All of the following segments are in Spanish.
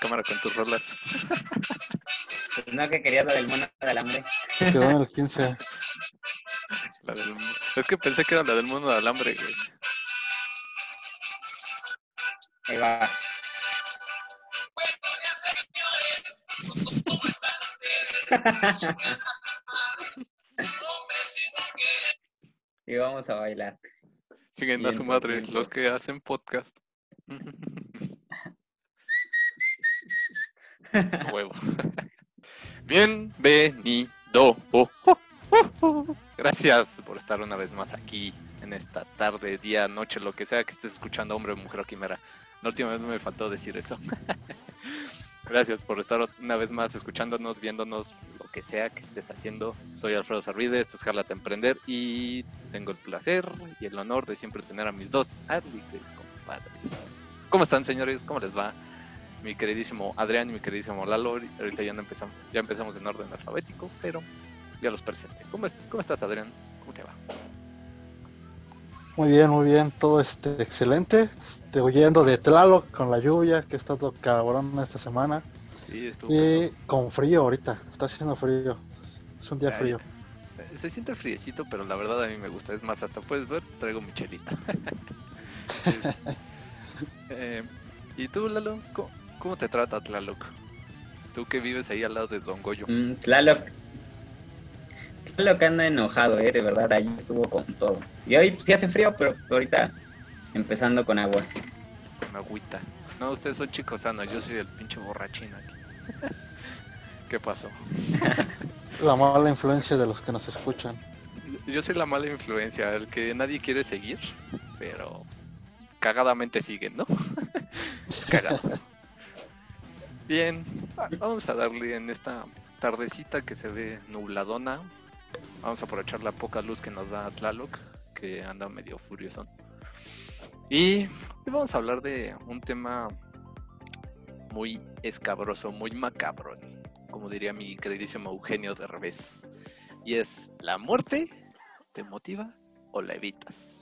cámara con tus rolas. Pues no, que quería la del mono de alambre. Quedó en el 15. La del... Es que pensé que era la del mundo de alambre, güey. Ahí va. y vamos a bailar. Chinguen a su madre, los vientos. que hacen podcast. Huevo. Bienvenido. Oh, oh, oh. Gracias por estar una vez más aquí en esta tarde, día, noche, lo que sea que estés escuchando, hombre, mujer o quimera. La última vez me faltó decir eso. Gracias por estar una vez más escuchándonos, viéndonos, lo que sea que estés haciendo. Soy Alfredo Sarvide, esto es Jálate a Emprender y tengo el placer y el honor de siempre tener a mis dos alegres compadres. ¿Cómo están, señores? ¿Cómo les va? Mi queridísimo Adrián y mi queridísimo Lalo. Ahorita ya no empezamos, ya empezamos en orden alfabético, pero ya los presente. ¿Cómo, es- cómo estás, Adrián? ¿Cómo te va? Muy bien, muy bien, todo este excelente. Este, huyendo de Tlaloc con la lluvia que ha estado cabrón esta semana. Sí, estuvo Y con frío ahorita, está haciendo frío. Es un día Ay, frío. pesado. Se siente friecito, pero la verdad a mí me gusta. Es más, hasta puedes ver, traigo mi chelita. Es- eh, ¿Y tú, Lalo? ¿Cómo, cómo te trata Tlaloc? Tú que vives ahí al lado de Don Goyo. Mm, Tlaloc. Tlaloc anda enojado, eh, de verdad, ahí estuvo con todo. Y hoy sí hace frío, pero ahorita empezando con agua. Con agüita. No, ustedes son chicos sanos, yo soy el pinche borrachín aquí. ¿Qué pasó? La mala influencia de los que nos escuchan. Yo soy la mala influencia, el que nadie quiere seguir, pero cagadamente siguen, ¿no? Cagado. Bien, vamos a darle en esta tardecita que se ve nubladona. Vamos a aprovechar la poca luz que nos da Tlaloc, que anda medio furioso. Y hoy vamos a hablar de un tema muy escabroso, muy macabro, como diría mi queridísimo Eugenio de revés. Y es, ¿la muerte te motiva o la evitas?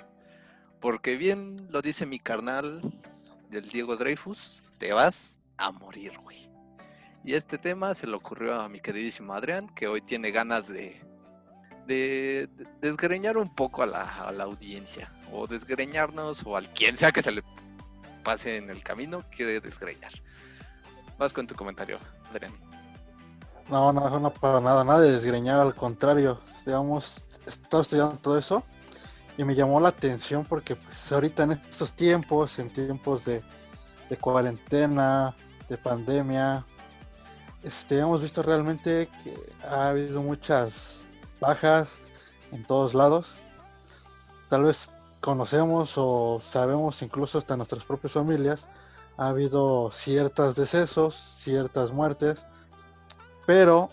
Porque bien lo dice mi carnal del Diego Dreyfus, te vas a morir, güey. Y este tema se le ocurrió a mi queridísimo Adrián, que hoy tiene ganas de, de, de desgreñar un poco a la, a la audiencia, o desgreñarnos, o al quien sea que se le pase en el camino, quiere desgreñar. Vas con tu comentario, Adrián. No, no, no para nada, nada de desgreñar, al contrario. Digamos, he estado estudiando todo eso y me llamó la atención porque pues, ahorita en estos tiempos, en tiempos de, de cuarentena, de pandemia, este, hemos visto realmente que ha habido muchas bajas en todos lados. Tal vez conocemos o sabemos incluso hasta nuestras propias familias, ha habido ciertos decesos, ciertas muertes, pero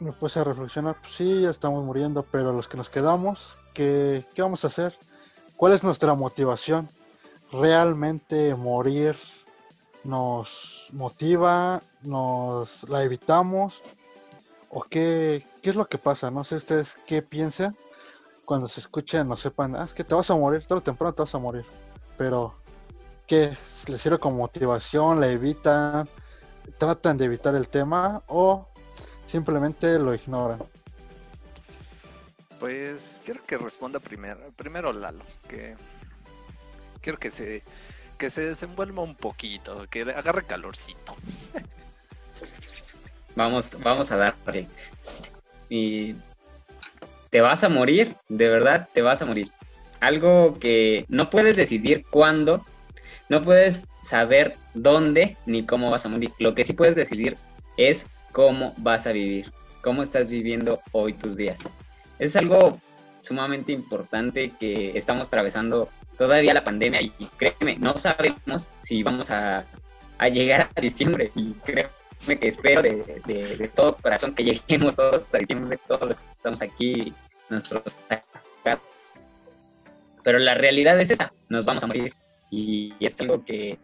me puse a reflexionar, pues sí, ya estamos muriendo, pero los que nos quedamos, ¿qué, qué vamos a hacer? ¿Cuál es nuestra motivación? ¿Realmente morir nos motiva? ¿Nos la evitamos? ¿O qué, qué es lo que pasa? No sé ustedes qué piensan cuando se escuchen o sepan, ah, es que te vas a morir, tarde o temprano te vas a morir. Pero, ¿qué? ¿Les sirve como motivación? ¿La evitan? ¿Tratan de evitar el tema? ¿O simplemente lo ignoran? Pues quiero que responda primero, primero Lalo, que quiero que se que se desenvuelva un poquito, que agarre calorcito. Vamos, vamos a darle. Y te vas a morir, de verdad te vas a morir. Algo que no puedes decidir cuándo, no puedes saber dónde ni cómo vas a morir. Lo que sí puedes decidir es cómo vas a vivir, cómo estás viviendo hoy tus días. Es algo sumamente importante que estamos atravesando todavía la pandemia y créeme, no sabemos si vamos a, llegar a diciembre y créeme que espero de, todo corazón que lleguemos todos a diciembre, todos los que estamos aquí, nuestros pero la realidad es esa, nos vamos a morir y es algo que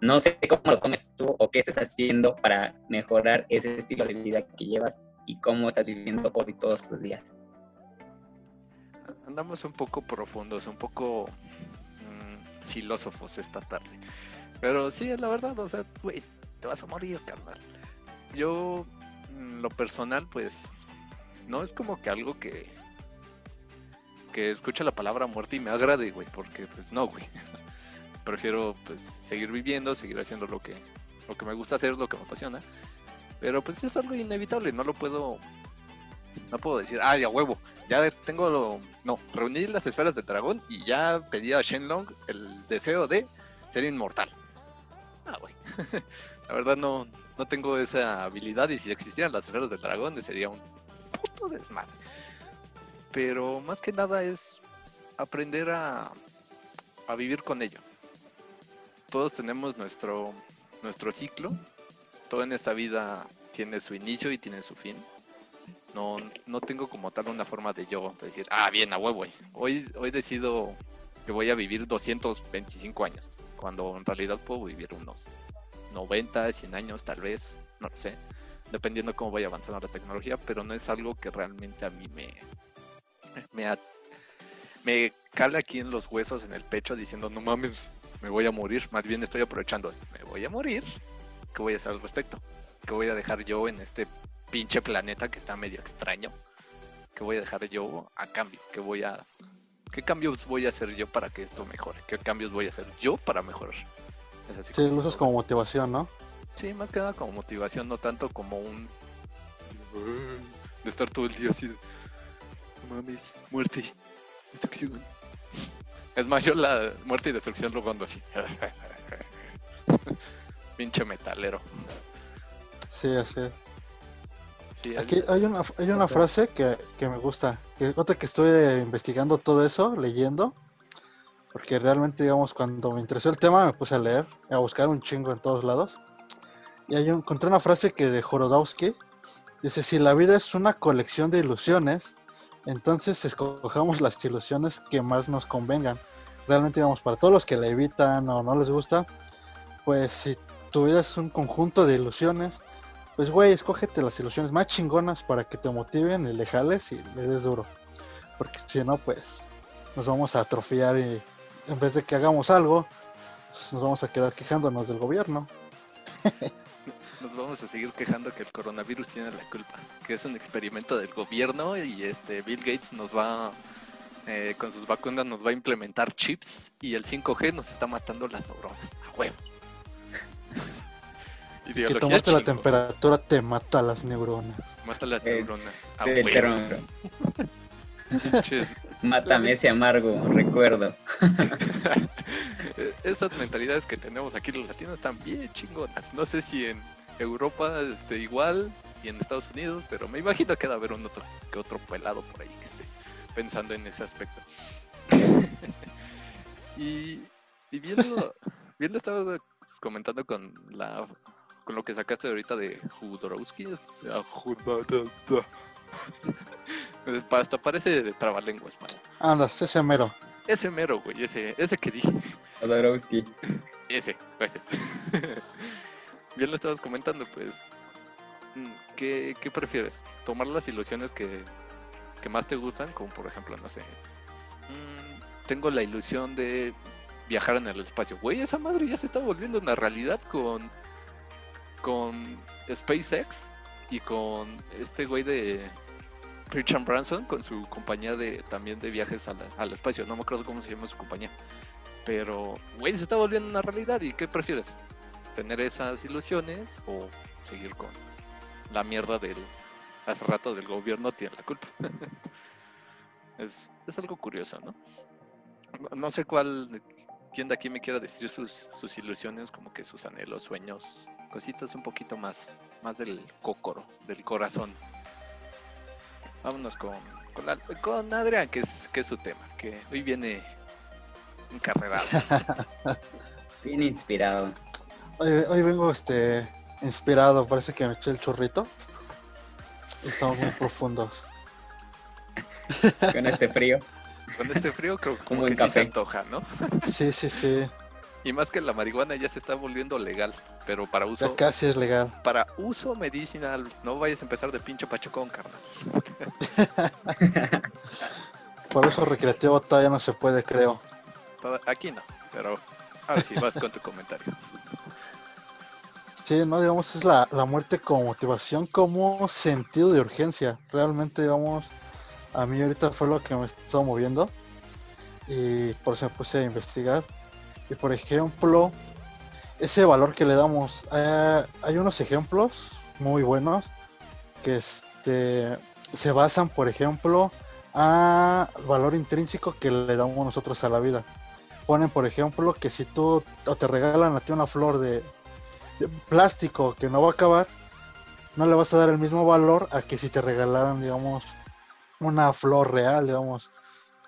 no sé cómo lo tomes tú o qué estás haciendo para mejorar ese estilo de vida que llevas y cómo estás viviendo hoy todos tus días. Andamos un poco profundos, un poco filósofos esta tarde. Pero sí, la verdad, o sea, güey, te vas a morir, carnal. Yo, en lo personal, pues, no es como que algo que que escuche la palabra muerte y me agrade, güey, porque pues no, güey. Prefiero pues seguir viviendo, seguir haciendo lo que lo que me gusta hacer, lo que me apasiona. Pero pues es algo inevitable, no lo puedo no puedo decir, ah, ya huevo, ya tengo lo no, reuní las esferas del dragón y ya pedí a Shenlong el deseo de ser inmortal. Ah, güey. la verdad no no tengo esa habilidad y si existieran las esferas del dragón sería un puto desmadre pero más que nada es aprender a, vivir con ello. Todos tenemos nuestro, nuestro ciclo, todo en esta vida tiene su inicio y tiene su fin. No, no tengo como tal una forma de yo decir, ah, bien, a huevo, hoy, hoy decido que voy a vivir 225 años, cuando en realidad puedo vivir unos 90, 100 años tal vez, no lo sé, dependiendo cómo vaya avanzando la tecnología, pero no es algo que realmente a mí me, me, me cala aquí en los huesos, en el pecho, diciendo, no mames, me voy a morir. Más bien estoy aprovechando, me voy a morir. ¿Qué voy a hacer al respecto? ¿Qué voy a dejar yo en este pinche planeta que está medio extraño? ¿Qué voy a dejar yo a cambio? ¿Qué voy a... ¿Qué cambios voy a hacer yo para que esto mejore? ¿Qué cambios voy a hacer yo para mejorar? Es así sí, lo usas como motivación, ¿no? Sí, más que nada como motivación, no tanto como un... de estar todo el día así mames, muerte, destrucción. Es más, yo la muerte y destrucción lo cuando así. Pinche metalero. Sí, así es. Aquí hay una, hay una frase que, me gusta. Que otra que estoy investigando todo eso, leyendo. Porque realmente, digamos, cuando me interesó el tema, me puse a leer, a buscar un chingo en todos lados. Y hay encontré una frase que de Jorodowski. Dice, si la vida es una colección de ilusiones, entonces escojamos las ilusiones que más nos convengan. Realmente, digamos, para todos los que la evitan o no les gusta, pues si tu vida es un conjunto de ilusiones, pues güey, escógete las ilusiones más chingonas para que te motiven y le jales y le des duro. Porque si no, pues nos vamos a atrofiar y en vez de que hagamos algo, pues, nos vamos a quedar quejándonos del gobierno. nos vamos a seguir quejando que el coronavirus tiene la culpa, que es un experimento del gobierno y este Bill Gates nos va eh, con sus vacunas nos va a implementar chips y el 5G nos está matando las neuronas. A huevo. Que tomaste la temperatura te mata las neuronas. Mata las neuronas. A huevo. Mátame ese amargo recuerdo. Estas mentalidades que tenemos aquí los latinos están bien chingonas. No sé si en Europa este, igual y en Estados Unidos, pero me imagino que va a haber un otro que otro pelado por ahí que esté pensando en ese aspecto. y, y viendo, viendo estaba comentando con la con lo que sacaste ahorita de Judorowsky, hasta parece de trabalenguas, man. Anda, ese mero. Ese mero, güey, ese, ese que dije. Jodorowsky. Ese, gracias. bien lo estabas comentando, pues, mm, ¿qué, prefieres? ¿Tomar las ilusiones que, más te gustan? Como por ejemplo, no sé, mm, tengo la ilusión de viajar en el espacio. Güey, esa madre ya se está volviendo una realidad con, con SpaceX y con este güey de Richard Branson con su compañía de también de viajes al espacio. No me acuerdo cómo se llama su compañía. Pero, güey, se está volviendo una realidad. ¿Y qué prefieres? tener esas ilusiones o seguir con la mierda del hace rato del gobierno tiene la culpa. es, algo curioso, ¿no? No sé cuál, quién de aquí me quiera decir sus, sus ilusiones, como que sus anhelos, sueños, cositas un poquito más, más del cócoro, del corazón. Vámonos con, con, Adrián, que es, que es su tema, que hoy viene encarrerado. Bien inspirado. Hoy, vengo este inspirado, parece que me eché el chorrito. Estamos muy profundos. Con este frío. Con este frío creo como que sí se antoja, ¿no? Sí, sí, sí. Y más que la marihuana ya se está volviendo legal, pero para uso... Ya casi es legal. Para uso medicinal, no vayas a empezar de pincho pachocón, carnal. Por eso recreativo todavía no se puede, creo. Aquí no, pero ahora sí vas con tu comentario. Sí, no, digamos, es la, la muerte como motivación, como sentido de urgencia. Realmente, digamos, a mí ahorita fue lo que me estaba moviendo y por eso me puse a investigar. Y por ejemplo, ese valor que le damos, eh, hay unos ejemplos muy buenos que este, se basan, por ejemplo, a valor intrínseco que le damos nosotros a la vida. Ponen, por ejemplo, que si tú te regalan a ti una flor de, de plástico que no va a acabar, no le vas a dar el mismo valor a que si te regalaran, digamos, una flor real, digamos,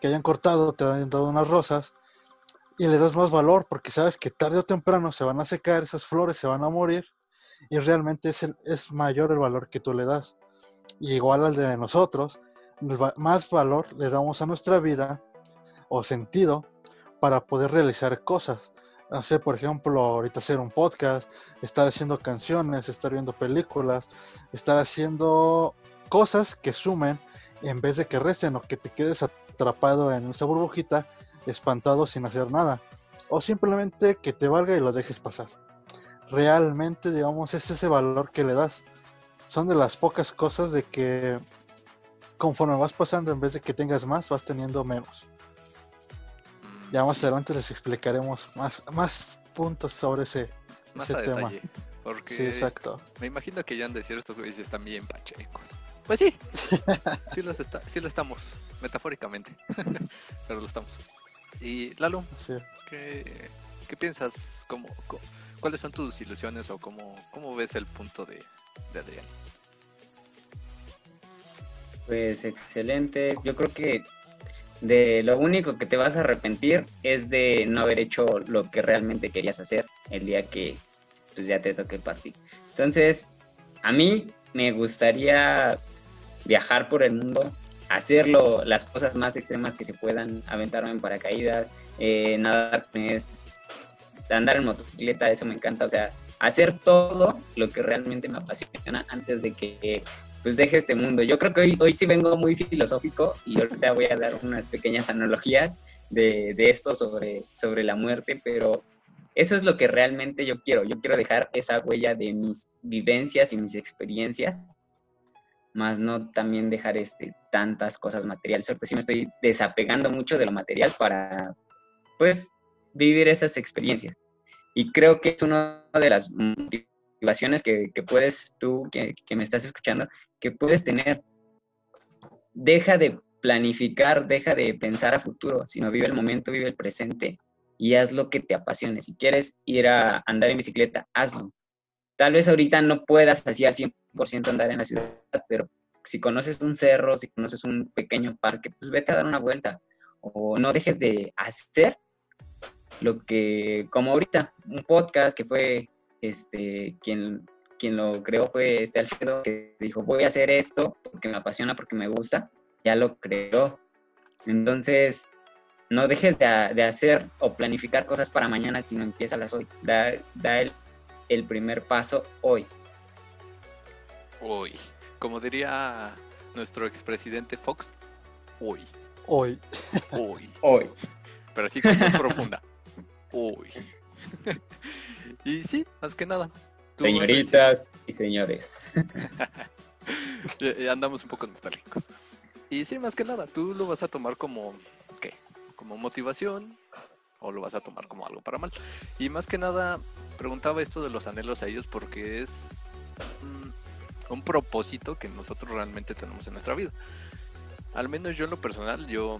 que hayan cortado, te han dado unas rosas y le das más valor porque sabes que tarde o temprano se van a secar, esas flores se van a morir y realmente es, el- es mayor el valor que tú le das. Y igual al de nosotros, más valor le damos a nuestra vida o sentido para poder realizar cosas. Sé, por ejemplo, ahorita hacer un podcast, estar haciendo canciones, estar viendo películas, estar haciendo cosas que sumen en vez de que resten o que te quedes atrapado en esa burbujita, espantado sin hacer nada. O simplemente que te valga y lo dejes pasar. Realmente, digamos, es ese valor que le das. Son de las pocas cosas de que conforme vas pasando, en vez de que tengas más, vas teniendo menos. Mm, Ya más adelante les explicaremos más, más puntos sobre ese, más ese a tema. detalle. Porque Sí, exacto. me imagino que ya han de decir estos güeyes están bien pachecos. Pues sí, sí, los está, sí lo estamos, metafóricamente, pero lo estamos. Y Lalo, Sí. ¿qué, qué piensas? ¿Cómo, ¿Cuáles son tus ilusiones o cómo, cómo ves el punto de, de Adrián? Pues excelente. Yo creo que de lo único que te vas a arrepentir es de no haber hecho lo que realmente querías hacer el día que pues ya te toque partir. Entonces, a mí me gustaría viajar por el mundo, hacerlo las cosas más extremas que se puedan, aventarme en paracaídas, eh, nadar andar en motocicleta, eso me encanta, o sea, hacer todo lo que realmente me apasiona antes de que pues deje este mundo. Yo creo que hoy, hoy sí vengo muy filosófico y ahorita voy a dar unas pequeñas analogías de, de esto sobre, sobre la muerte, pero eso es lo que realmente yo quiero. Yo quiero dejar esa huella de mis vivencias y mis experiencias, más no también dejar este, tantas cosas materiales. Ahorita sí me estoy desapegando mucho de lo material para, pues, vivir esas experiencias. Y creo que es una de las motivaciones que, que puedes tú, que, que me estás escuchando, que puedes tener. Deja de planificar, deja de pensar a futuro, sino vive el momento, vive el presente y haz lo que te apasione. Si quieres ir a andar en bicicleta, hazlo. Tal vez ahorita no puedas así al 100% andar en la ciudad, pero si conoces un cerro, si conoces un pequeño parque, pues vete a dar una vuelta. O no dejes de hacer lo que, como ahorita, un podcast que fue este, quien, quien lo creó fue este Alfredo, que dijo, voy a hacer esto porque me apasiona, porque me gusta, ya lo creó. Entonces, no dejes de, de hacer o planificar cosas para mañana, sino empiézalas hoy. Da, da el, el primer paso hoy. Hoy. Como diría nuestro expresidente Fox, hoy. Hoy. Hoy. Hoy. Pero así como más profunda. Hoy. y sí, más que nada. Señoritas y señores. Ya- ya andamos un poco nostálgicos. Y sí, más que nada, tú lo vas a tomar como, ¿qué? Como motivación o lo vas a tomar como algo para mal. Y más que nada, preguntaba esto de los anhelos a ellos porque es mm, un propósito que nosotros realmente tenemos en nuestra vida. Al menos yo en lo personal, yo,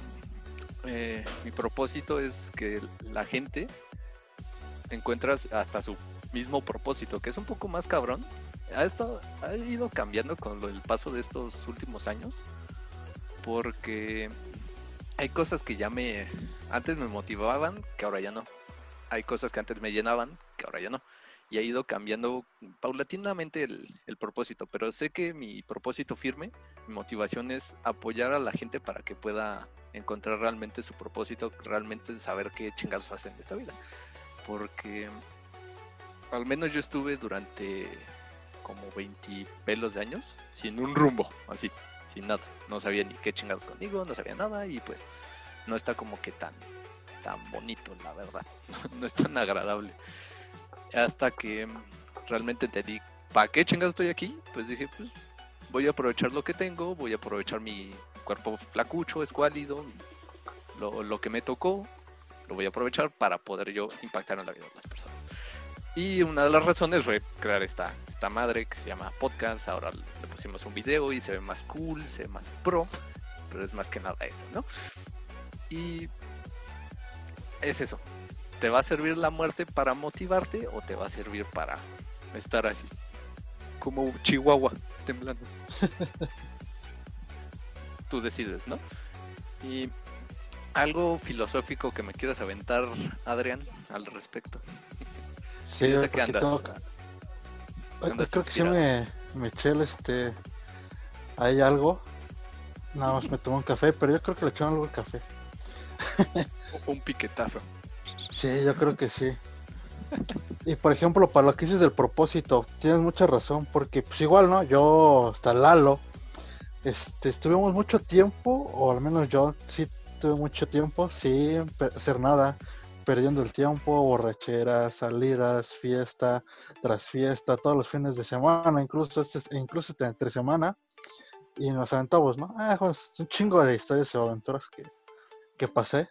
eh, mi propósito es que la gente encuentras hasta su mismo propósito, que es un poco más cabrón, ha, estado, ha ido cambiando con el paso de estos últimos años. Porque hay cosas que ya me. Antes me motivaban, que ahora ya no. Hay cosas que antes me llenaban, que ahora ya no. Y ha ido cambiando paulatinamente el, el propósito. Pero sé que mi propósito firme, mi motivación es apoyar a la gente para que pueda encontrar realmente su propósito, realmente saber qué chingados hacen en esta vida. Porque al menos yo estuve durante como 20 pelos de años sin un rumbo, así, sin nada. No sabía ni qué chingados conmigo, no sabía nada y pues no está como que tan, tan bonito, la verdad. No, es tan agradable. Hasta que realmente te di, ¿para qué chingados estoy aquí? Pues dije, pues voy a aprovechar lo que tengo, voy a aprovechar mi cuerpo flacucho, escuálido, lo, lo que me tocó, lo voy a aprovechar para poder yo impactar en la vida de las personas. Y una de las razones fue crear esta, esta madre que se llama podcast. Ahora le pusimos un video y se ve más cool, se ve más pro, pero es más que nada eso, ¿no? Y es eso. ¿Te va a servir la muerte para motivarte o te va a servir para estar así? Como Chihuahua, temblando. Tú decides, ¿no? Y algo filosófico que me quieras aventar, Adrián, al respecto. Sí, yo sé que andas- tengo andas creo que sí me, me eché el, este. Hay algo. Nada más me tomé un café, pero yo creo que le echaron algo al café. Un piquetazo. Sí, yo creo que sí. Y por ejemplo, para lo que dices del propósito, tienes mucha razón, porque pues igual, ¿no? Yo, hasta Lalo, este, estuvimos mucho tiempo, o al menos yo sí tuve mucho tiempo sin hacer nada, perdiendo el tiempo, borracheras, salidas, fiesta tras fiesta, todos los fines de semana, incluso este, incluso entre semana, y nos aventamos, ¿no? Ah, pues, un chingo de historias y aventuras que, que pasé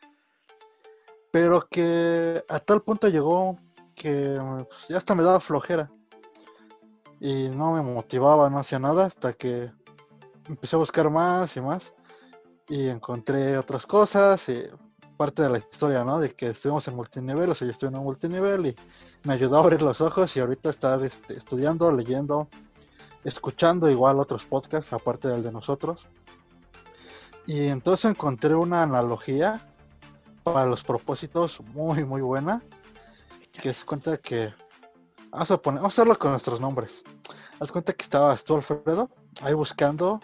pero que a tal punto llegó que pues, ya hasta me daba flojera y no me motivaba, no hacía nada hasta que empecé a buscar más y más y encontré otras cosas y parte de la historia, ¿no? De que estuvimos en multinivel, o sea, yo estoy en un multinivel y me ayudó a abrir los ojos y ahorita estar este, estudiando, leyendo, escuchando igual otros podcasts aparte del de nosotros. Y entonces encontré una analogía para los propósitos muy muy buena que es cuenta que vamos a poner vamos a hacerlo con nuestros nombres haz cuenta que estabas tú Alfredo ahí buscando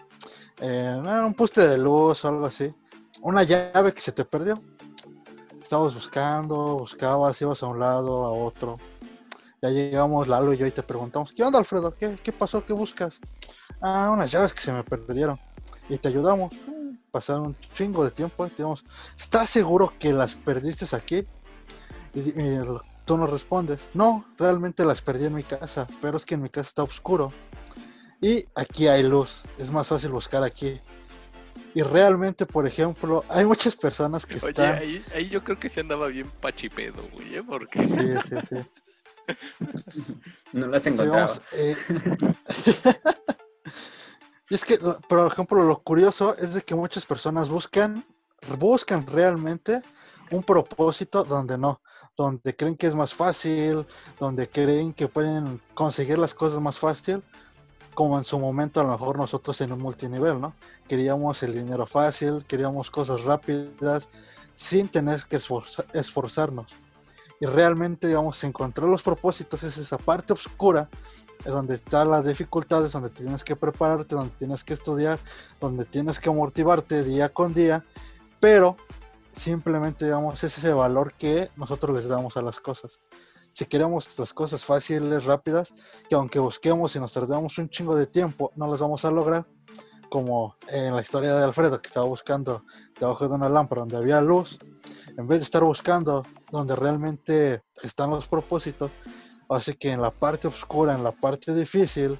eh, un poste de luz o algo así una llave que se te perdió estabas buscando buscabas ibas a un lado a otro ya llegamos Lalo y yo y te preguntamos ¿qué onda Alfredo? ¿qué, qué pasó? ¿qué buscas? ah unas llaves que se me perdieron y te ayudamos pasaron un chingo de tiempo y te dijimos, ¿estás seguro que las perdiste aquí? Y, y tú nos respondes, no, realmente las perdí en mi casa, pero es que en mi casa está oscuro. Y aquí hay luz, es más fácil buscar aquí. Y realmente, por ejemplo, hay muchas personas que Oye, están... ahí, ahí yo creo que se andaba bien pachipedo, güey, ¿eh? Porque Sí, sí, sí. No encontrado. vamos, eh, y es que, por ejemplo, lo curioso es de que muchas personas buscan, buscan realmente un propósito donde no, donde creen que es más fácil, donde creen que pueden conseguir las cosas más fácil, como en su momento a lo mejor nosotros en un multinivel, ¿no? Queríamos el dinero fácil, queríamos cosas rápidas, sin tener que esforza- esforzarnos. Y realmente, digamos, encontrar los propósitos es esa parte oscura es donde está la dificultad, es donde tienes que prepararte, donde tienes que estudiar, donde tienes que motivarte día con día, pero simplemente, digamos, es ese valor que nosotros les damos a las cosas. Si queremos las cosas fáciles, rápidas, que aunque busquemos y nos tardemos un chingo de tiempo, no las vamos a lograr, como en la historia de Alfredo, que estaba buscando debajo de una lámpara donde había luz, en vez de estar buscando donde realmente están los propósitos, Así que en la parte oscura, en la parte difícil,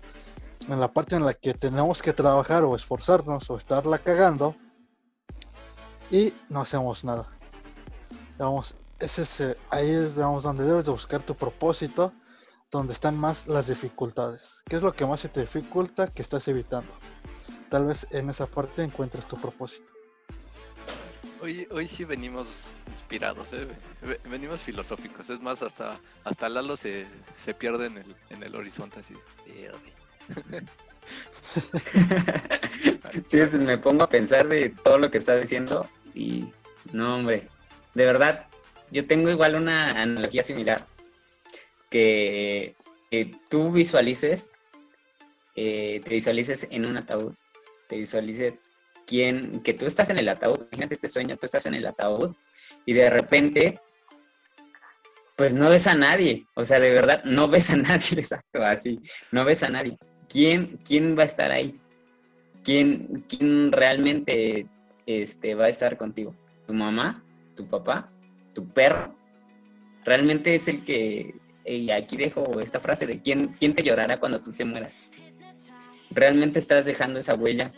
en la parte en la que tenemos que trabajar o esforzarnos o estarla cagando y no hacemos nada. Digamos, es, eh, ahí es digamos, donde debes de buscar tu propósito, donde están más las dificultades. ¿Qué es lo que más se te dificulta que estás evitando? Tal vez en esa parte encuentres tu propósito. Hoy, hoy sí venimos inspirados, ¿eh? Ve- Venimos filosóficos. Es más, hasta, hasta Lalo se, se pierde en el, en el horizonte así. Sí, pues me pongo a pensar de todo lo que está diciendo y no, hombre, de verdad, yo tengo igual una analogía similar, que, que tú visualices, eh, te visualices en un ataúd, te visualices quién, que tú estás en el ataúd, imagínate este sueño, tú estás en el ataúd y de repente, pues no ves a nadie, o sea, de verdad, no ves a nadie, exacto, así, no ves a nadie. ¿Quién, quién va a estar ahí? ¿Quién, quién realmente este, va a estar contigo? ¿Tu mamá? ¿Tu papá? ¿Tu perro? ¿Realmente es el que y aquí dejo esta frase de ¿quién, quién te llorará cuando tú te mueras. Realmente estás dejando esa huella.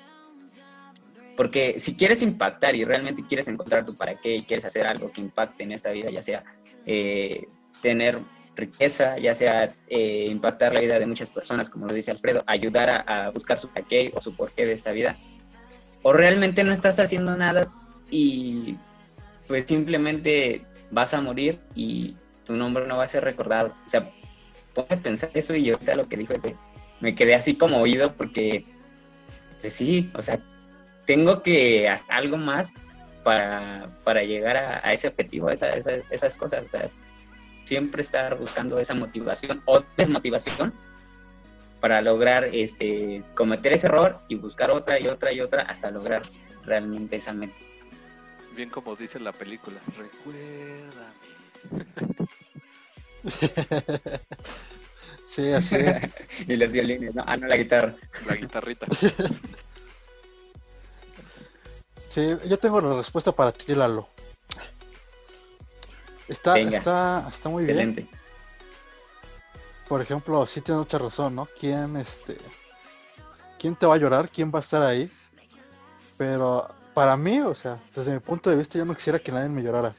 Porque si quieres impactar y realmente quieres encontrar tu para qué y quieres hacer algo que impacte en esta vida, ya sea eh, tener riqueza, ya sea eh, impactar la vida de muchas personas, como lo dice Alfredo, ayudar a, buscar su para qué o su porqué de esta vida, o realmente no estás haciendo nada y pues simplemente vas a morir y tu nombre no va a ser recordado. O sea, ponme a pensar eso y yo lo que dijo este, me quedé así como oído porque, pues sí, o sea, tengo que hacer algo más para, para llegar a, ese objetivo, a esas, esas cosas. O sea, siempre estar buscando esa motivación o desmotivación para lograr este, cometer ese error y buscar otra y otra y otra hasta lograr realmente esa meta. Bien como dice la película, recuerda. sí, así es. y los violines, ¿no? Ah, no, la guitarra. La guitarrita. sí, yo tengo la respuesta para ti, Lalo. Está, está, está muy Excelente. bien. Por ejemplo, sí tiene mucha razón, ¿no? ¿Quién, este, quién te va a llorar? ¿Quién va a estar ahí? Pero para mí, o sea, desde mi punto de vista, yo no quisiera que nadie me llorara.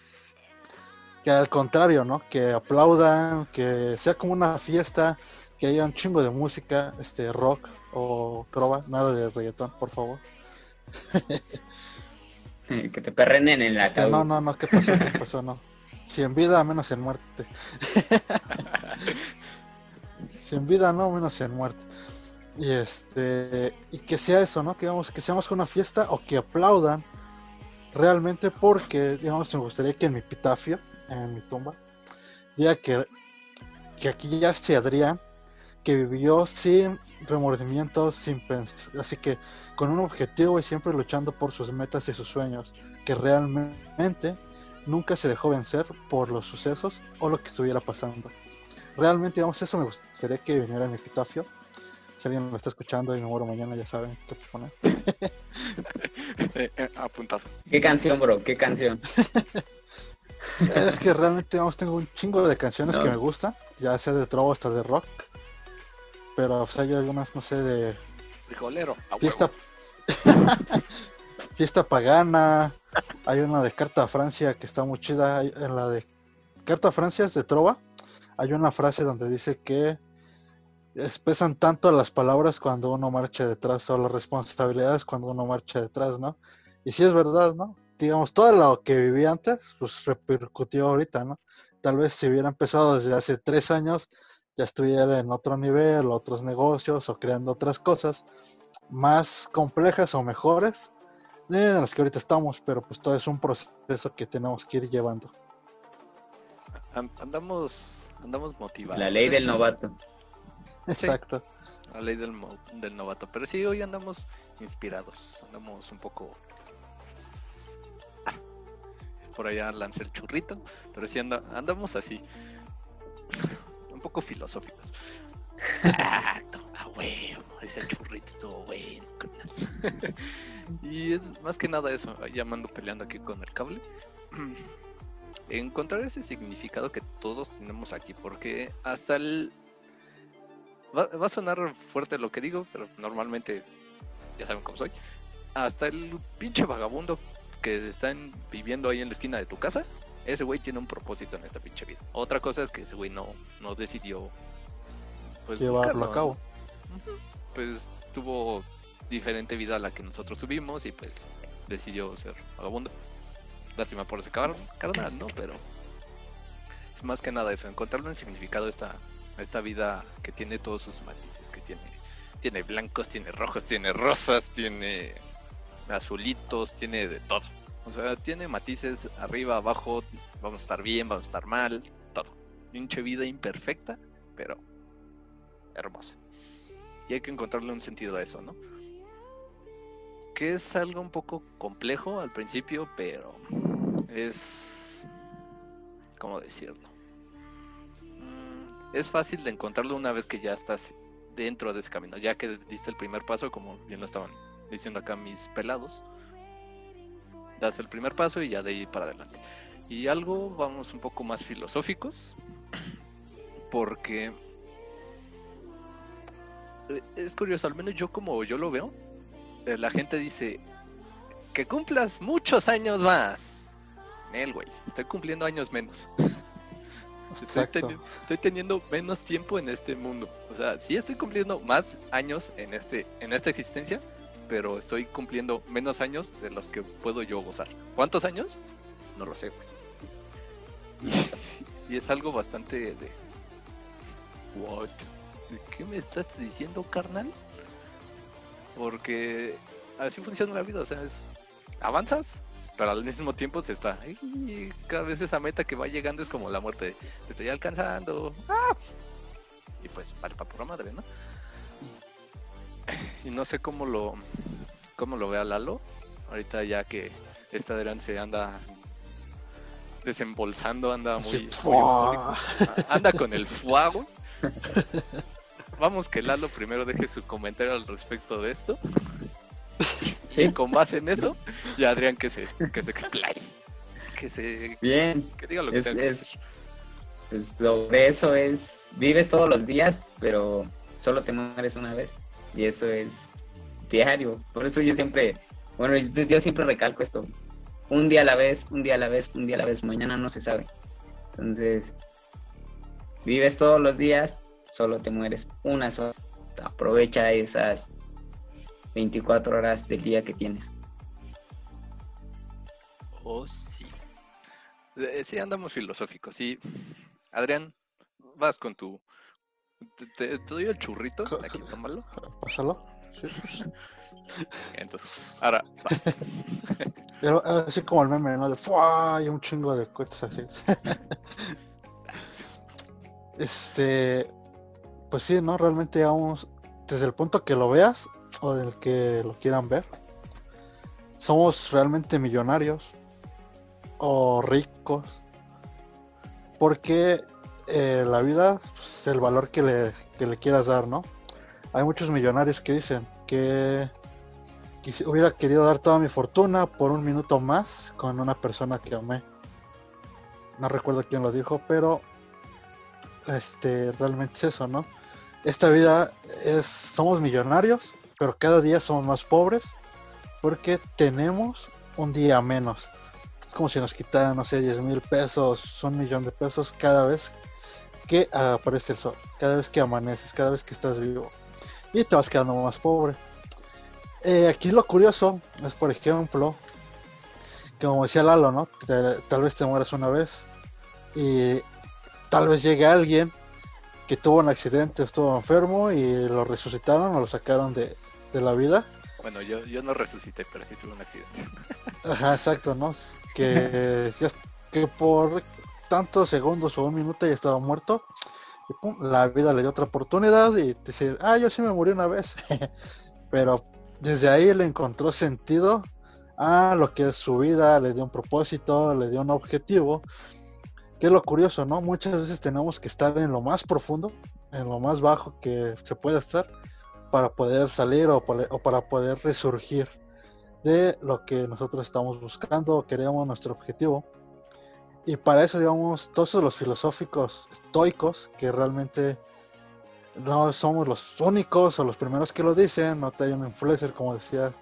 Que al contrario, ¿no? Que aplaudan, que sea como una fiesta, que haya un chingo de música, este, rock o trova, nada de reggaetón, por favor. que te perrenen en la este, No, no, no, ¿qué pasó? ¿Qué pasó? No. Si en vida, menos en muerte. si en vida no, menos en muerte. Y este, y que sea eso, ¿no? Que digamos, que seamos una fiesta o que aplaudan realmente porque, digamos, me gustaría que en mi epitafio, en mi tumba, diga que, que aquí ya se Adrián, que vivió sin remordimientos, sin pensar, así que con un objetivo y siempre luchando por sus metas y sus sueños, que realmente nunca se dejó vencer por los sucesos o lo que estuviera pasando. Realmente, digamos, eso me gustaría que viniera en epitafio. Si alguien me está escuchando y me muero mañana, ya saben qué poner. Eh, eh, apuntado. ¿Qué canción, bro? ¿Qué canción? es que realmente, digamos, tengo un chingo de canciones que me gustan, ya sea de trova hasta de rock. Pero sea, hay algunas, no sé, de. Frijolero. Fiesta. Fiesta pagana, hay una de Carta a Francia que está muy chida. En la de Carta a Francia es de Trova. Hay una frase donde dice que pesan tanto las palabras cuando uno marcha detrás o las responsabilidades cuando uno marcha detrás, ¿no? Y si es verdad, ¿no? Digamos, todo lo que viví antes, pues repercutió ahorita, ¿no? Tal vez si hubiera empezado desde hace tres años, ya estuviera en otro nivel, otros negocios o creando otras cosas más complejas o mejores, en las que ahorita estamos, pero pues todo es un proceso que tenemos que ir llevando. Andamos, andamos motivados. La ley del novato. Exacto. la ley del, del novato. Pero sí, hoy andamos inspirados, andamos un poco... Por allá lancé el churrito, pero sí andamos así, poco filosóficos. Exacto, a huevo, ese churrito estuvo bueno. y es más que nada eso, llamando peleando aquí con el cable. Encontrar ese significado que todos tenemos aquí, porque hasta el. Va, a sonar fuerte lo que digo, pero normalmente ya saben cómo soy. Hasta el pinche vagabundo que están viviendo ahí en la esquina de tu casa, ese güey tiene un propósito en esta pinche vida. Otra cosa es que ese güey no, no decidió pues, llevarlo a cabo. Pues tuvo diferente vida a la que nosotros tuvimos y pues decidió ser vagabundo. Lástima por ese carnal, ¿no? Pero más que nada eso, encontrarle un significado a esta, esta vida que tiene todos sus matices, que tiene, tiene blancos, tiene rojos, tiene rosas, tiene azulitos, tiene de todo. O sea, tiene matices arriba, abajo, vamos a estar bien, vamos a estar mal, todo. Pinche vida imperfecta, pero hermosa. Y hay que encontrarle un sentido a eso, ¿no? que es algo un poco complejo al principio, pero es... ¿Cómo decirlo? Mm, es fácil de encontrarlo una vez que ya estás dentro de ese camino, ya que diste el primer paso, como bien lo estaban diciendo acá mis pelados. Das el primer paso y ya de ahí para adelante. Y algo, vamos un poco más filosóficos. porque eh, es curioso, al menos yo como yo lo veo, eh, la gente dice que cumplas muchos años más. Nel, güey, estoy cumpliendo años menos. Estoy, teniendo menos tiempo en este mundo. O sea, sí estoy cumpliendo más años en este en esta existencia, pero estoy cumpliendo menos años de los que puedo yo gozar. ¿Cuántos años? No lo sé, güey. Y, es algo bastante de What? ¿De qué me estás diciendo, carnal? Porque así funciona la vida, o sea, avanzas, pero al mismo tiempo se está. Cada vez esa meta que va llegando es como la muerte. Te estoy alcanzando. ¡Ah! Y pues vale para pura madre, ¿no? Y no sé cómo lo cómo lo vea Lalo. Ahorita ya que esta Adrián se anda desembolsando, anda muy, anda con el fuego. Vamos que Lalo primero deje su comentario al respecto de esto. Sí. Y con base en eso, ya Adrián que se, que se explaye. Que se Bien, que diga lo que Es- tenga es- pues sobre eso es, vives todos los días, pero solo te mueres una vez. Y eso es diario. Por eso yo siempre, bueno, yo siempre recalco esto. Un día a la vez, un día a la vez, un día a la vez. Mañana no se sabe. Entonces, vives todos los días, solo te mueres una sola. Aprovecha esas 24 horas del día que tienes. Oh, sí. Eh, Sí, andamos filosóficos. Sí. Adrián, vas con tu. Te, te- te doy el churrito. Aquí, tómalo. Pásalo. Sí. Entonces, ahora vas. Pero, Así como el meme, ¿no? De ¡fua! y un chingo de cohetes así. este. Pues sí, ¿no? Realmente vamos. Desde el punto que lo veas o del que lo quieran ver, somos realmente millonarios o ricos. Porque eh, la vida es el valor que le, que le quieras dar, ¿no? Hay muchos millonarios que dicen que hubiera querido dar toda mi fortuna por un minuto más con una persona que amé. No recuerdo quién lo dijo, pero este realmente es eso, ¿no? Esta vida es somos millonarios, pero cada día somos más pobres porque tenemos un día menos. Es como si nos quitaran, no sé, 10 mil pesos, un millón de pesos cada vez que aparece el sol, cada vez que amaneces, cada vez que estás vivo. Y te vas quedando más pobre. Eh, aquí lo curioso es, por ejemplo, que como decía Lalo, ¿no? Te- tal vez te mueras una vez y tal vez llegue alguien que tuvo un accidente, estuvo enfermo y lo resucitaron o lo sacaron de, de la vida. Bueno, yo, yo no resucité, pero sí tuve un accidente. Ajá, exacto, ¿no? Que, que por tantos segundos o un minuto ya estaba muerto. Y pum, la vida le dio otra oportunidad y decir, ah, yo sí me morí una vez. Pero desde ahí le encontró sentido a lo que es su vida, le dio un propósito, le dio un objetivo. Que es lo curioso, ¿no? Muchas veces tenemos que estar en lo más profundo, en lo más bajo que se pueda estar, para poder salir o para poder resurgir de lo que nosotros estamos buscando, queremos nuestro objetivo. Y para eso, digamos, todos los filosóficos estoicos, que realmente no somos los únicos o los primeros que lo dicen, no te influencer, como decía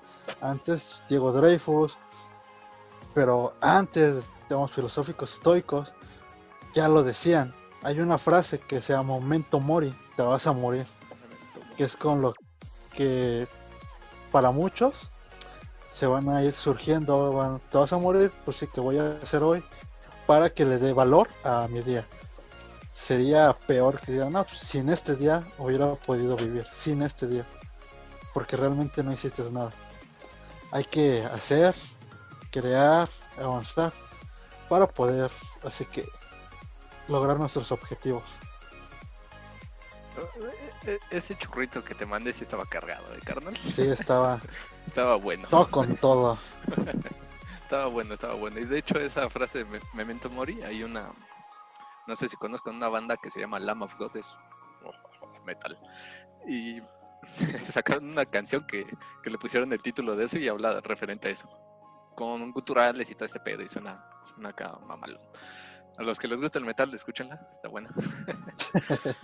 antes, Diego Dreyfus, pero antes, digamos, filosóficos estoicos, ya lo decían. Hay una frase que se llama momento mori, te vas a morir, que es con lo que para muchos se van a ir surgiendo, van- te vas a morir, pues sí, que voy a hacer hoy para que le dé valor a mi día. Sería peor que digan, no, pues, sin este día hubiera podido vivir, sin este día, porque realmente no hiciste nada. Hay que hacer, crear, avanzar para poder, así que lograr nuestros objetivos. E- e- Ese churrito que te mandé sí estaba cargado de carnal. Sí, estaba Estaba bueno. todo con todo. Estaba bueno, estaba bueno. Y de hecho, esa frase de Me- Memento Mori, hay una. No sé si conozcan una banda que se llama Lamb of God, es metal. Y sacaron una canción que, que le pusieron el título de eso y habla referente a eso. Con guturales y todo este pedo, y suena, suena acá mamalón. A los que les gusta el metal, escúchenla, está buena.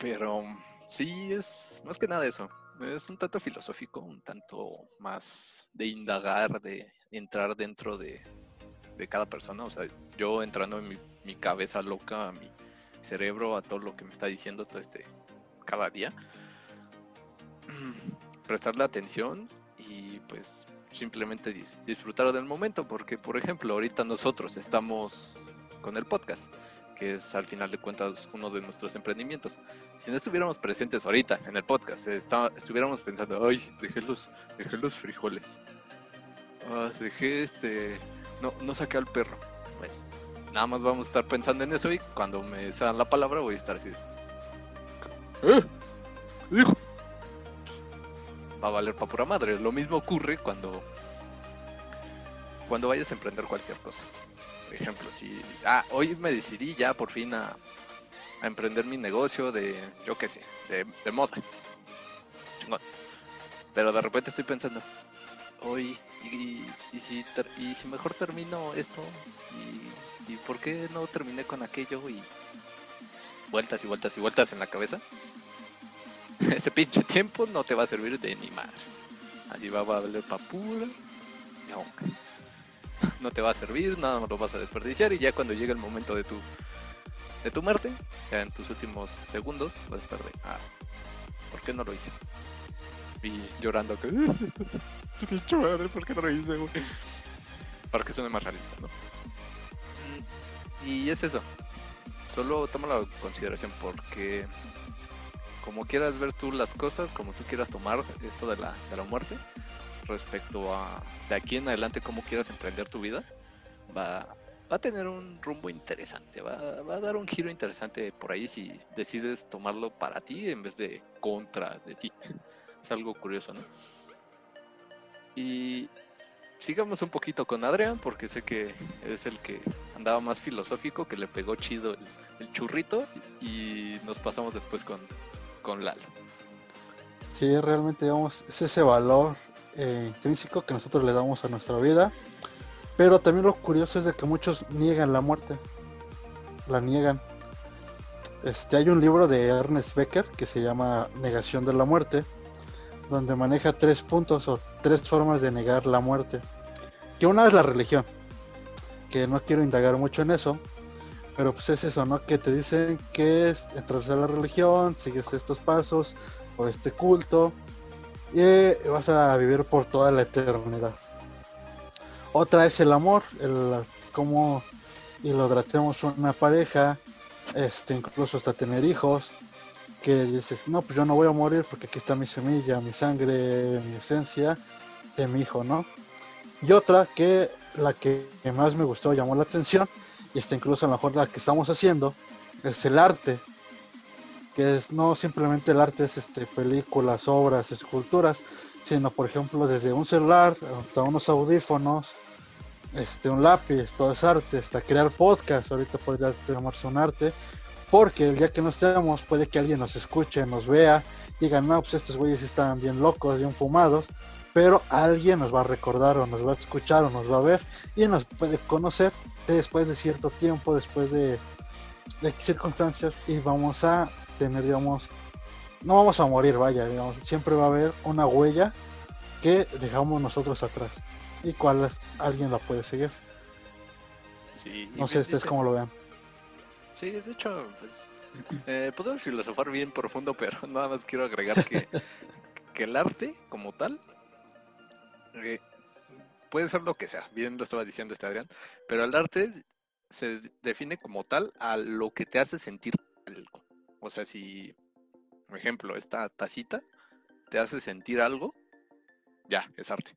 Pero sí, es más que nada eso. Es un tanto filosófico, un tanto más de indagar, de entrar dentro de, de cada persona. O sea, yo entrando en mi, mi cabeza loca, a mi cerebro, a todo lo que me está diciendo todo este cada día. Prestarle atención y pues simplemente dis- disfrutar del momento, porque por ejemplo, ahorita nosotros estamos con el podcast, que es al final de cuentas uno de nuestros emprendimientos. Si no estuviéramos presentes ahorita en el podcast, está- estuviéramos pensando, ay, dejé los, dejé los frijoles. Ah, dejé este. No, no saqué al perro. Pues nada más vamos a estar pensando en eso y cuando me dan la palabra voy a estar así. "¿Eh? ¿Qué dijo? Va a valer para pura madre. Lo mismo ocurre cuando. Cuando vayas a emprender cualquier cosa. Ejemplo, si. Ah, hoy me decidí ya por fin a, a emprender mi negocio de. Yo qué sé, de, moda. Chingón. Pero de repente estoy pensando. Hoy, y, si, y si mejor termino esto, y, y por qué no terminé con aquello, y vueltas y vueltas y vueltas en la cabeza, ese pinche tiempo no te va a servir de ni madres. Así va a valer pa' pura. No. No te va a servir, nada más lo vas a desperdiciar y ya cuando llegue el momento de tu de tu muerte, ya en tus últimos segundos, vas a de, ah, ¿por qué no lo hice? Y llorando que, madre, ¿por qué no lo hice, güey? Para que suene más realista, ¿no? Mm, Y es eso. Solo tómalo en consideración porque como quieras ver tú las cosas, como tú quieras tomar esto de la, de la muerte, respecto a de aquí en adelante cómo quieras emprender tu vida, va, va a tener un rumbo interesante, va, va a dar un giro interesante por ahí si decides tomarlo para ti en vez de contra de ti. Es algo curioso, ¿no? Y sigamos un poquito con Adrián, porque sé que es el que andaba más filosófico, que le pegó chido el, churrito, y nos pasamos después con, con Lalo. Sí, realmente digamos, es ese valor eh, intrínseco que nosotros le damos a nuestra vida. Pero también lo curioso es de que muchos niegan la muerte. La niegan. Este, hay un libro de Ernest Becker que se llama Negación de la muerte, donde maneja tres puntos o tres formas de negar la muerte. Que una es la religión, que no quiero indagar mucho en eso, pero pues es eso, ¿no? Que te dicen que entras a la religión, sigues estos pasos o este culto y vas a vivir por toda la eternidad. Otra es el amor, el cómo y lo tratemos una pareja, este incluso hasta tener hijos, que dices, no, pues yo no voy a morir porque aquí está mi semilla, mi sangre, mi esencia de mi hijo, ¿no? Y otra que la que más me gustó, llamó la atención, y está incluso a lo mejor la que estamos haciendo, es el arte, que no simplemente el arte es este películas, obras, esculturas, sino por ejemplo desde un celular hasta unos audífonos, este un lápiz, todo es arte, hasta crear podcast, ahorita podría llamarse un arte, porque el día que no estemos puede que alguien nos escuche, nos vea, digan, no, pues estos güeyes están bien locos, bien fumados, pero alguien nos va a recordar o nos va a escuchar o nos va a ver y nos puede conocer después de cierto tiempo, después de, de circunstancias y vamos a tener, digamos, no vamos a morir, vaya, digamos, siempre va a haber una huella que dejamos nosotros atrás y cuál alguien la puede seguir. Sí, No sé ustedes cómo lo vean. Sí, de hecho, pues, eh, podemos filosofar bien profundo, pero nada más quiero agregar que, que el arte como tal eh, puede ser lo que sea, bien lo estaba diciendo este Adrián, pero el arte se define como tal a lo que te hace sentir algo. O sea, si, por ejemplo, esta tacita te hace sentir algo, ya, es arte.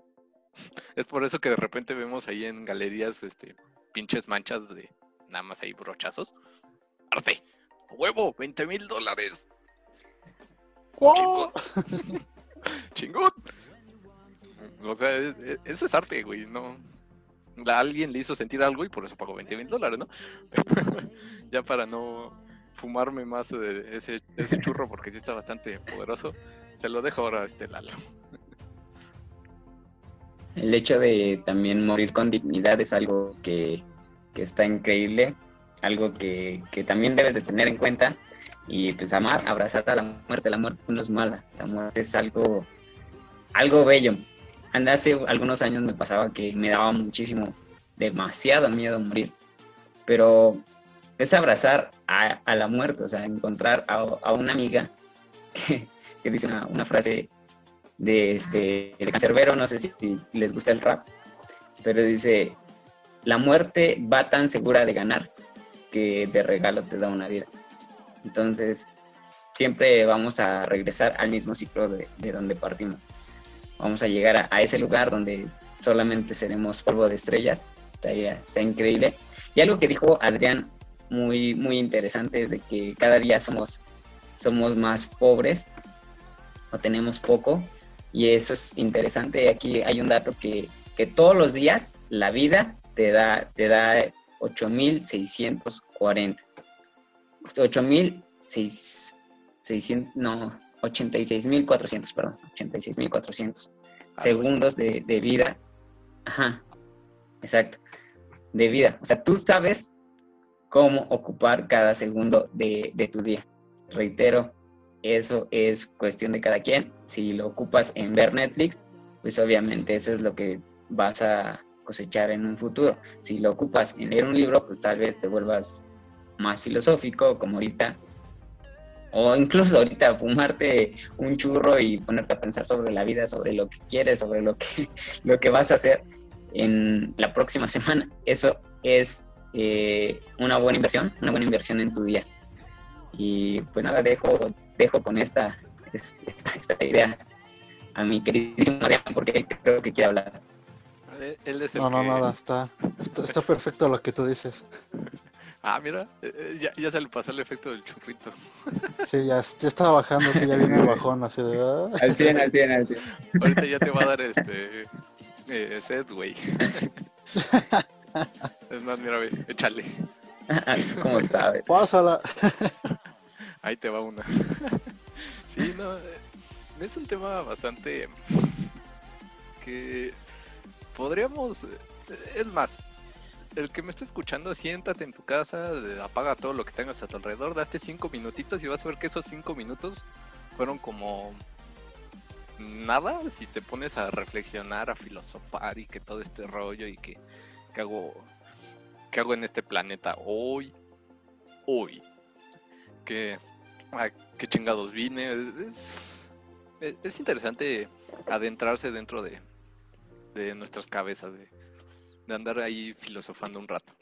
Es por eso que de repente vemos ahí en galerías este, pinches manchas de nada más ahí brochazos. Arte. Huevo, 20 mil dólares. Chingón. Chingón. O sea, e- e- eso es arte, güey. No. A alguien le hizo sentir algo y por eso pagó 20 mil dólares, ¿no? ya para no fumarme más de ese, ese churro porque sí está bastante poderoso. Se lo dejo ahora a este Lalo. El hecho de también morir con dignidad es algo que que está increíble, algo que, que también debes de tener en cuenta y pues amar, abrazar a la muerte. La muerte no es mala, la muerte es algo, algo bello. Hace algunos años me pasaba que me daba muchísimo, demasiado miedo morir, pero es abrazar a, a la muerte, o sea, encontrar a, a una amiga que, que dice una, frase de, este, de Cancerbero, no sé si les gusta el rap, pero dice, la muerte va tan segura de ganar que de regalo te da una vida. Entonces, siempre vamos a regresar al mismo ciclo de, de donde partimos. Vamos a llegar a, a, ese lugar donde solamente seremos polvo de estrellas. Está, está, increíble. Y algo que dijo Adrián muy, muy interesante es de que cada día somos, somos más pobres o tenemos poco. Y eso es interesante. Aquí hay un dato que, que todos los días la vida te da, te da 8.640. 8.600, no, 86.400, perdón, 86.400 segundos de, de, vida. Ajá, exacto, de vida. O sea, tú sabes cómo ocupar cada segundo de, tu día. Reitero, eso es cuestión de cada quien. Si lo ocupas en ver Netflix, pues obviamente eso es lo que vas a cosechar en un futuro. Si lo ocupas en leer un libro, pues tal vez te vuelvas más filosófico, como ahorita, o incluso ahorita fumarte un churro y ponerte a pensar sobre la vida, sobre lo que quieres, sobre lo que, lo que vas a hacer en la próxima semana. Eso es eh, una buena inversión, una buena inversión en tu día. Y pues nada, dejo, dejo con esta, esta, esta idea a mi queridísimo Adrián, porque creo que quiere hablar. Él es el no, no, que... nada, está, está, está perfecto lo que tú dices. Ah, mira, ya, ya, se le pasó el efecto del churrito. Sí, ya, ya estaba bajando, que ya viene el bajón, así de... Ah". Al 100, al 100, al 100. Ahorita ya te va a dar este... Eh, sed, güey. Es más, mira, ve, échale. ¿Cómo sabes? Pásala. Ahí te va una. Sí, no, es un tema bastante... que podríamos... Es más, el que me está escuchando, siéntate en tu casa, apaga todo lo que tengas a tu alrededor, daste cinco minutitos y vas a ver que esos cinco minutos fueron como nada si te pones a reflexionar, a filosofar y que todo este rollo y que, que hago que hago en este planeta hoy, hoy, que a qué chingados vine, es, es, es interesante adentrarse dentro de, de nuestras cabezas, de, de andar ahí filosofando un rato.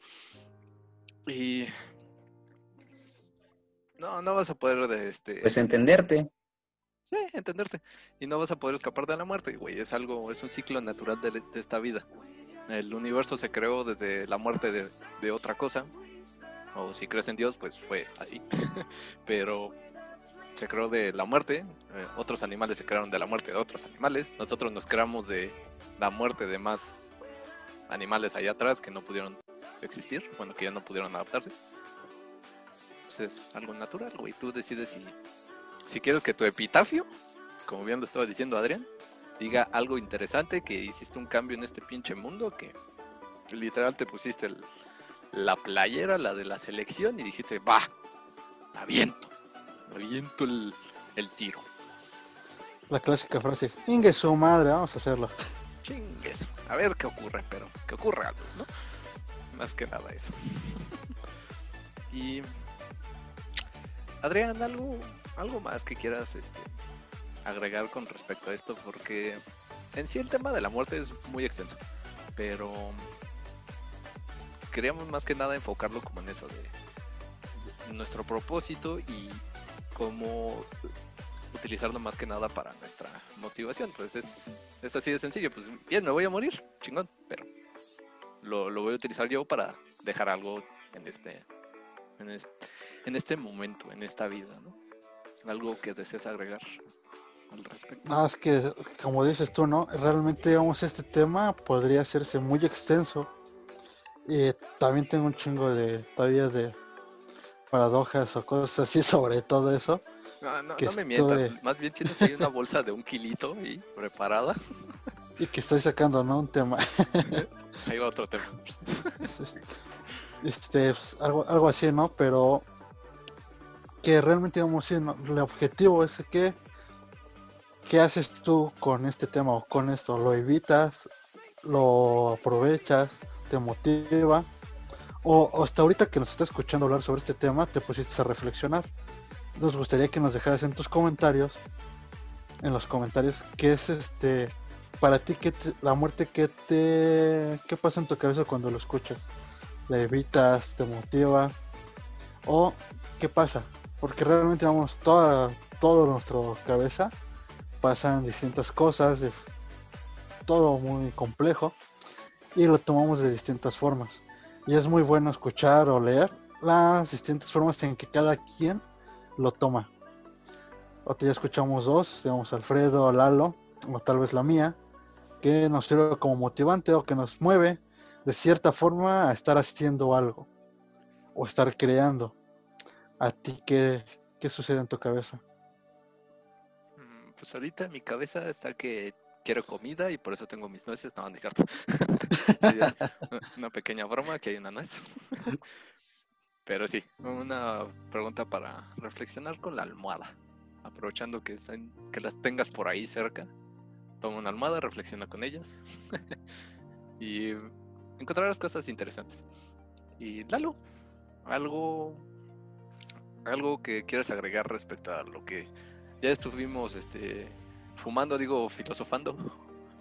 Y no, no vas a poder de este. Pues entenderte. Sí, entenderte. Y no vas a poder escapar de la muerte, güey. Es algo, es un ciclo natural de, de esta vida. El universo se creó desde la muerte de, otra cosa. O si crees en Dios, pues fue así. Pero se creó de la muerte. Eh, otros animales se crearon de la muerte de otros animales. Nosotros nos creamos de la muerte de más animales allá atrás que no pudieron existir, bueno, que ya no pudieron adaptarse. Pues es algo natural, güey. Tú decides si, si quieres que tu epitafio, como bien lo estaba diciendo Adrián, diga algo interesante, que hiciste un cambio en este pinche mundo, que literal te pusiste el, la playera, la de la selección, y dijiste, va, aviento, aviento el, el tiro. La clásica frase, Inge su madre, vamos a hacerlo. Chingues. A ver qué ocurre, pero que ocurra algo, ¿no? Más que nada eso. y. Adrián, algo, algo más que quieras este, agregar con respecto a esto, porque en sí el tema de la muerte es muy extenso, pero queríamos más que nada enfocarlo como en eso de nuestro propósito y cómo utilizarlo más que nada para nuestra motivación. Pues es, es así de sencillo. Pues bien, me voy a morir, chingón, pero lo, voy a utilizar yo para dejar algo en este, en este, en este momento, en esta vida. Algo que desees agregar al respecto. No, es que, como dices tú, ¿no? Realmente, digamos, este tema podría hacerse muy extenso. Y también tengo un chingo de todavía de paradojas o cosas así sobre todo eso. No, no, no me mientas. Más bien tienes ahí una bolsa de un kilito y preparada. Y que estoy sacando, ¿no? Un tema. Ahí va otro tema. este, pues, algo, algo así, ¿no? Pero que realmente, digamos, sí, ¿no? el objetivo es que, ¿qué haces tú con este tema o con esto? ¿Lo evitas? ¿Lo aprovechas? ¿Te motiva? O, hasta ahorita que nos estás escuchando hablar sobre este tema, te pusiste a reflexionar. Nos gustaría que nos dejaras en tus comentarios, en los comentarios, qué es este, para ti, qué la muerte, qué te, qué pasa en tu cabeza cuando lo escuchas. ¿La evitas? ¿Te motiva? ¿O qué pasa? Porque realmente, vamos, toda, todo nuestra cabeza pasan distintas cosas, de, todo muy complejo, y lo tomamos de distintas formas. Y es muy bueno escuchar o leer las distintas formas en que cada quien lo toma. Ya escuchamos dos, digamos Alfredo, Lalo, o tal vez la mía, que nos sirve como motivante o que nos mueve de cierta forma a estar haciendo algo o estar creando. ¿A ti qué, qué sucede en tu cabeza? Pues ahorita mi cabeza está que quiero comida y por eso tengo mis nueces. No, no es cierto. Una pequeña broma que hay una nuez. Pero sí, una pregunta para reflexionar con la almohada. Aprovechando que, están- que las tengas por ahí cerca. Toma una almohada, reflexiona con ellas. y encontrarás cosas interesantes. Y Lalo, algo, algo que quieras agregar respecto a lo que ya estuvimos este, fumando, digo, filosofando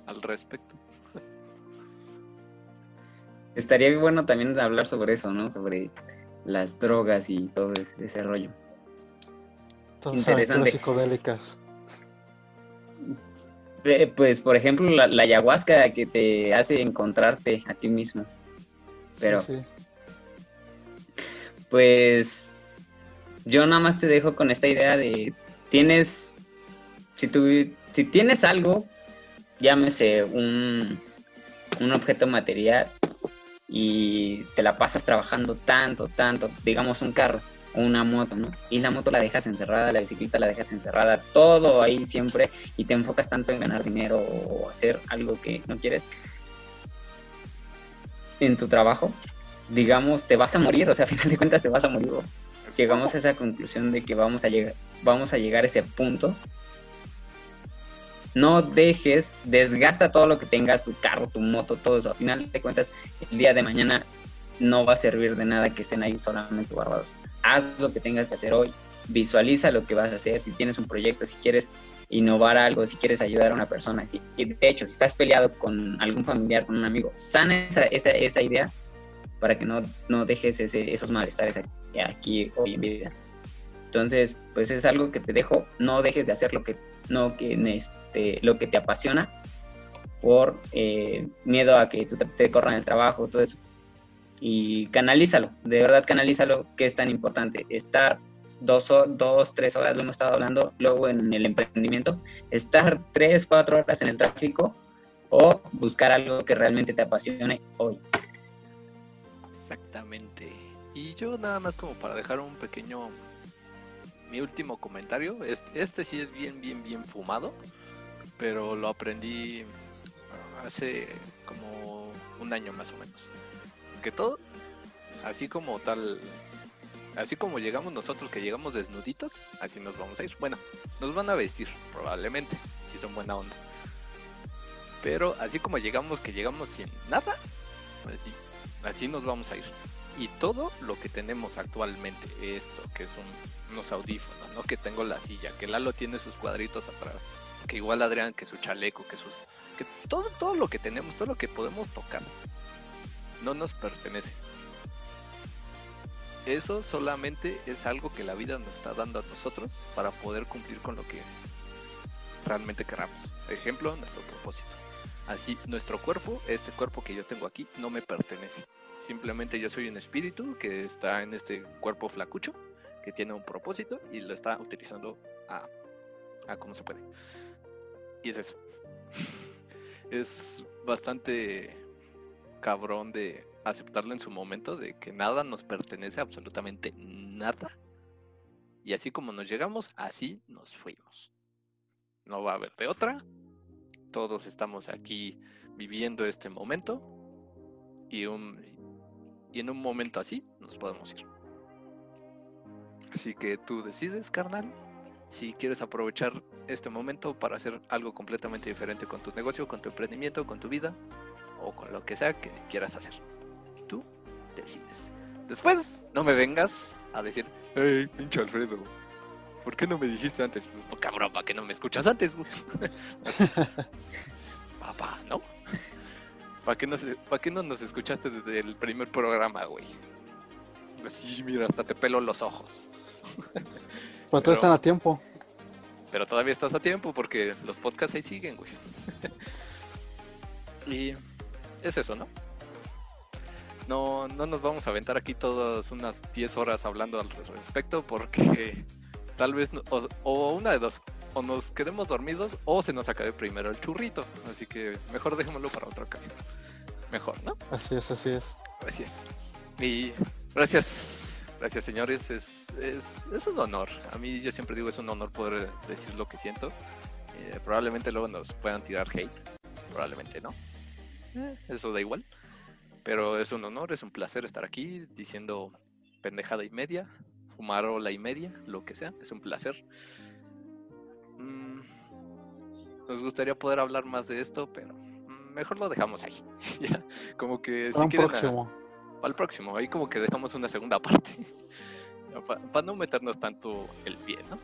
al respecto. Estaría bueno también hablar sobre eso, ¿no? Sobre las drogas y todo ese, ese rollo. Interesante. psicodélicas. Eh, Pues, por ejemplo, la, la ayahuasca que te hace encontrarte a ti mismo. Pero, Sí, sí. pues, yo nada más te dejo con esta idea de, tienes, si, tú, si tienes algo, llámese un, un objeto material y te la pasas trabajando tanto, tanto, digamos un carro una moto, ¿no? Y la moto la dejas encerrada, la bicicleta la dejas encerrada, todo ahí siempre y te enfocas tanto en ganar dinero o hacer algo que no quieres en tu trabajo, digamos, te vas a morir, o sea, a final de cuentas te vas a morir. Llegamos a esa conclusión de que vamos a llegar, vamos a llegar a ese punto. No dejes, desgasta todo lo que tengas, tu carro, tu moto, todo eso. A final de cuentas, el día de mañana no va a servir de nada que estén ahí solamente guardados. Haz lo que tengas que hacer hoy, visualiza lo que vas a hacer, si tienes un proyecto, si quieres innovar algo, si quieres ayudar a una persona. Si, de hecho, si estás peleado con algún familiar, con un amigo, sana esa, idea para que no, no dejes esos malestares aquí, aquí hoy en vida. Entonces, pues es algo que te dejo, no dejes de hacer lo que, no, que, este, lo que te apasiona por eh, miedo a que te, corran el trabajo, todo eso. Y canalízalo, de verdad canalízalo, que es tan importante. Estar dos, dos, tres horas, lo hemos estado hablando, luego en el emprendimiento, estar tres, cuatro horas en el tráfico o buscar algo que realmente te apasione hoy. Exactamente. Y yo nada más como para dejar un pequeño... Mi último comentario. Este, este sí es bien, bien, bien fumado. Pero lo aprendí hace como un año más o menos. Que todo, así como tal... Así como llegamos nosotros que llegamos desnuditos, así nos vamos a ir. Bueno, nos van a vestir probablemente, si son buena onda. Pero así como llegamos que llegamos sin nada, así, así nos vamos a ir. Y todo lo que tenemos actualmente, esto, que son unos audífonos, ¿no? Que tengo la silla, que Lalo tiene sus cuadritos atrás, que igual Adrián, que su chaleco, que sus... que todo, todo lo que tenemos, todo lo que podemos tocar, no nos pertenece. Eso solamente es algo que la vida nos está dando a nosotros para poder cumplir con lo que realmente queramos. Ejemplo, nuestro propósito. Así, nuestro cuerpo, este cuerpo que yo tengo aquí, no me pertenece. Simplemente yo soy un espíritu que está en este cuerpo flacucho, que tiene un propósito y lo está utilizando a, a como se puede. Y es eso. es bastante cabrón de aceptarlo en su momento, de que nada nos pertenece, absolutamente nada. Y así como nos llegamos, así nos fuimos. No va a haber de otra. Todos estamos aquí viviendo este momento. Y, un, Y en un momento así nos podemos ir. Así que tú decides, carnal, si quieres aprovechar este momento para hacer algo completamente diferente con tu negocio, con tu emprendimiento, con tu vida o con lo que sea que quieras hacer. Tú decides. Después, no me vengas a decir, hey, pinche Alfredo, ¿por qué no me dijiste antes? Pues, cabrón, ¿para qué no me escuchas antes? Papá, ¿no? ¿Para qué, no ¿Para qué no nos escuchaste desde el primer programa, güey? Así, mira, hasta te pelo los ojos. Pues todos están a tiempo. Pero todavía estás a tiempo porque los podcasts ahí siguen, güey. y es eso, ¿no? No, no nos vamos a aventar aquí todas unas 10 horas hablando al respecto porque tal vez, o, una de dos, o nos quedemos dormidos o se nos acabe primero el churrito. Así que mejor dejémoslo para otra ocasión. Mejor, ¿no? Así es, así es. Así es. Y gracias, gracias señores. Es, es, un honor. A mí yo siempre digo es un honor poder decir lo que siento. Eh, probablemente luego nos puedan tirar hate. Probablemente no. Eh, eso da igual. Pero es un honor, es un placer estar aquí diciendo pendejada y media, fumarola y media, lo que sea. Es un placer. Mm, nos gustaría poder hablar más de esto, pero mejor lo dejamos ahí. como que si quieren. Próximo. al próximo, ahí como que dejamos una segunda parte. Para no meternos tanto el pie, ¿no?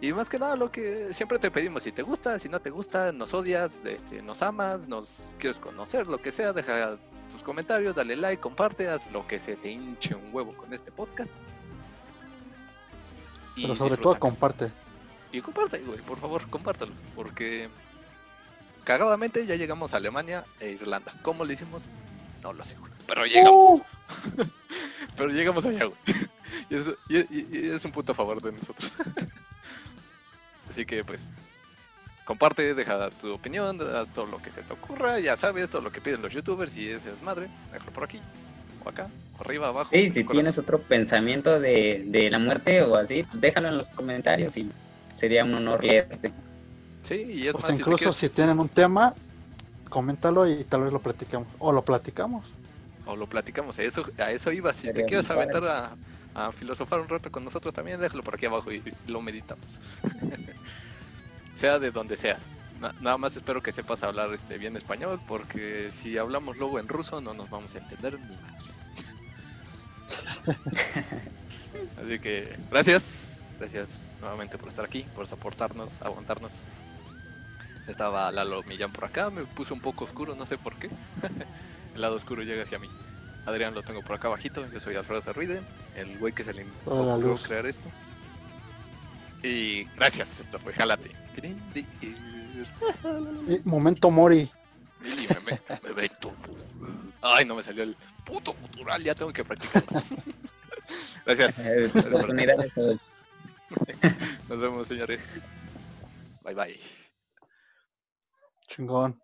Y más que nada lo que siempre te pedimos, si te gusta, si no te gusta, nos odias, este, nos amas, nos quieres conocer, lo que sea, deja tus comentarios, dale like, comparte, haz lo que se te hinche un huevo con este podcast. Pero sobre todo comparte. Y comparte, güey, por favor, compártelo, porque cagadamente ya llegamos a Alemania e Irlanda. ¿Cómo lo hicimos? No lo sé, Pero llegamos. Pero llegamos allá, güey. Y es, un punto a favor de nosotros. Así que, pues, comparte, deja tu opinión, haz todo lo que se te ocurra. Ya sabes, todo lo que piden los youtubers. Y ese es madre, déjalo por aquí, o acá, o arriba, abajo. Sí, si tienes otro pensamiento de, de, la muerte o así, pues déjalo en los comentarios y sería un honor leerte. Sí, y es más, incluso si, tienen un tema, coméntalo y tal vez lo platicamos. O lo platicamos. O lo platicamos, a eso, a eso iba. Si te quieres aventar a, filosofar un rato con nosotros también, déjalo por aquí abajo y lo meditamos. sea de donde sea. nada más espero que sepas hablar este bien español, porque si hablamos luego en ruso no nos vamos a entender ni más. Así que gracias, gracias nuevamente por estar aquí, por soportarnos, aguantarnos. Estaba Lalo Millán por acá, me puse un poco oscuro, no sé por qué. el lado oscuro llega hacia mí. Adrián lo tengo por acá bajito, yo soy Alfredo Cerruide, el güey que se le ocurrió crear esto. Y gracias, esto fue Jalate. Momento Mori. Y me, me, Ay, no me salió el puto futural, ya tengo que practicar más. gracias. Nos vemos, señores. Bye bye. Chingón.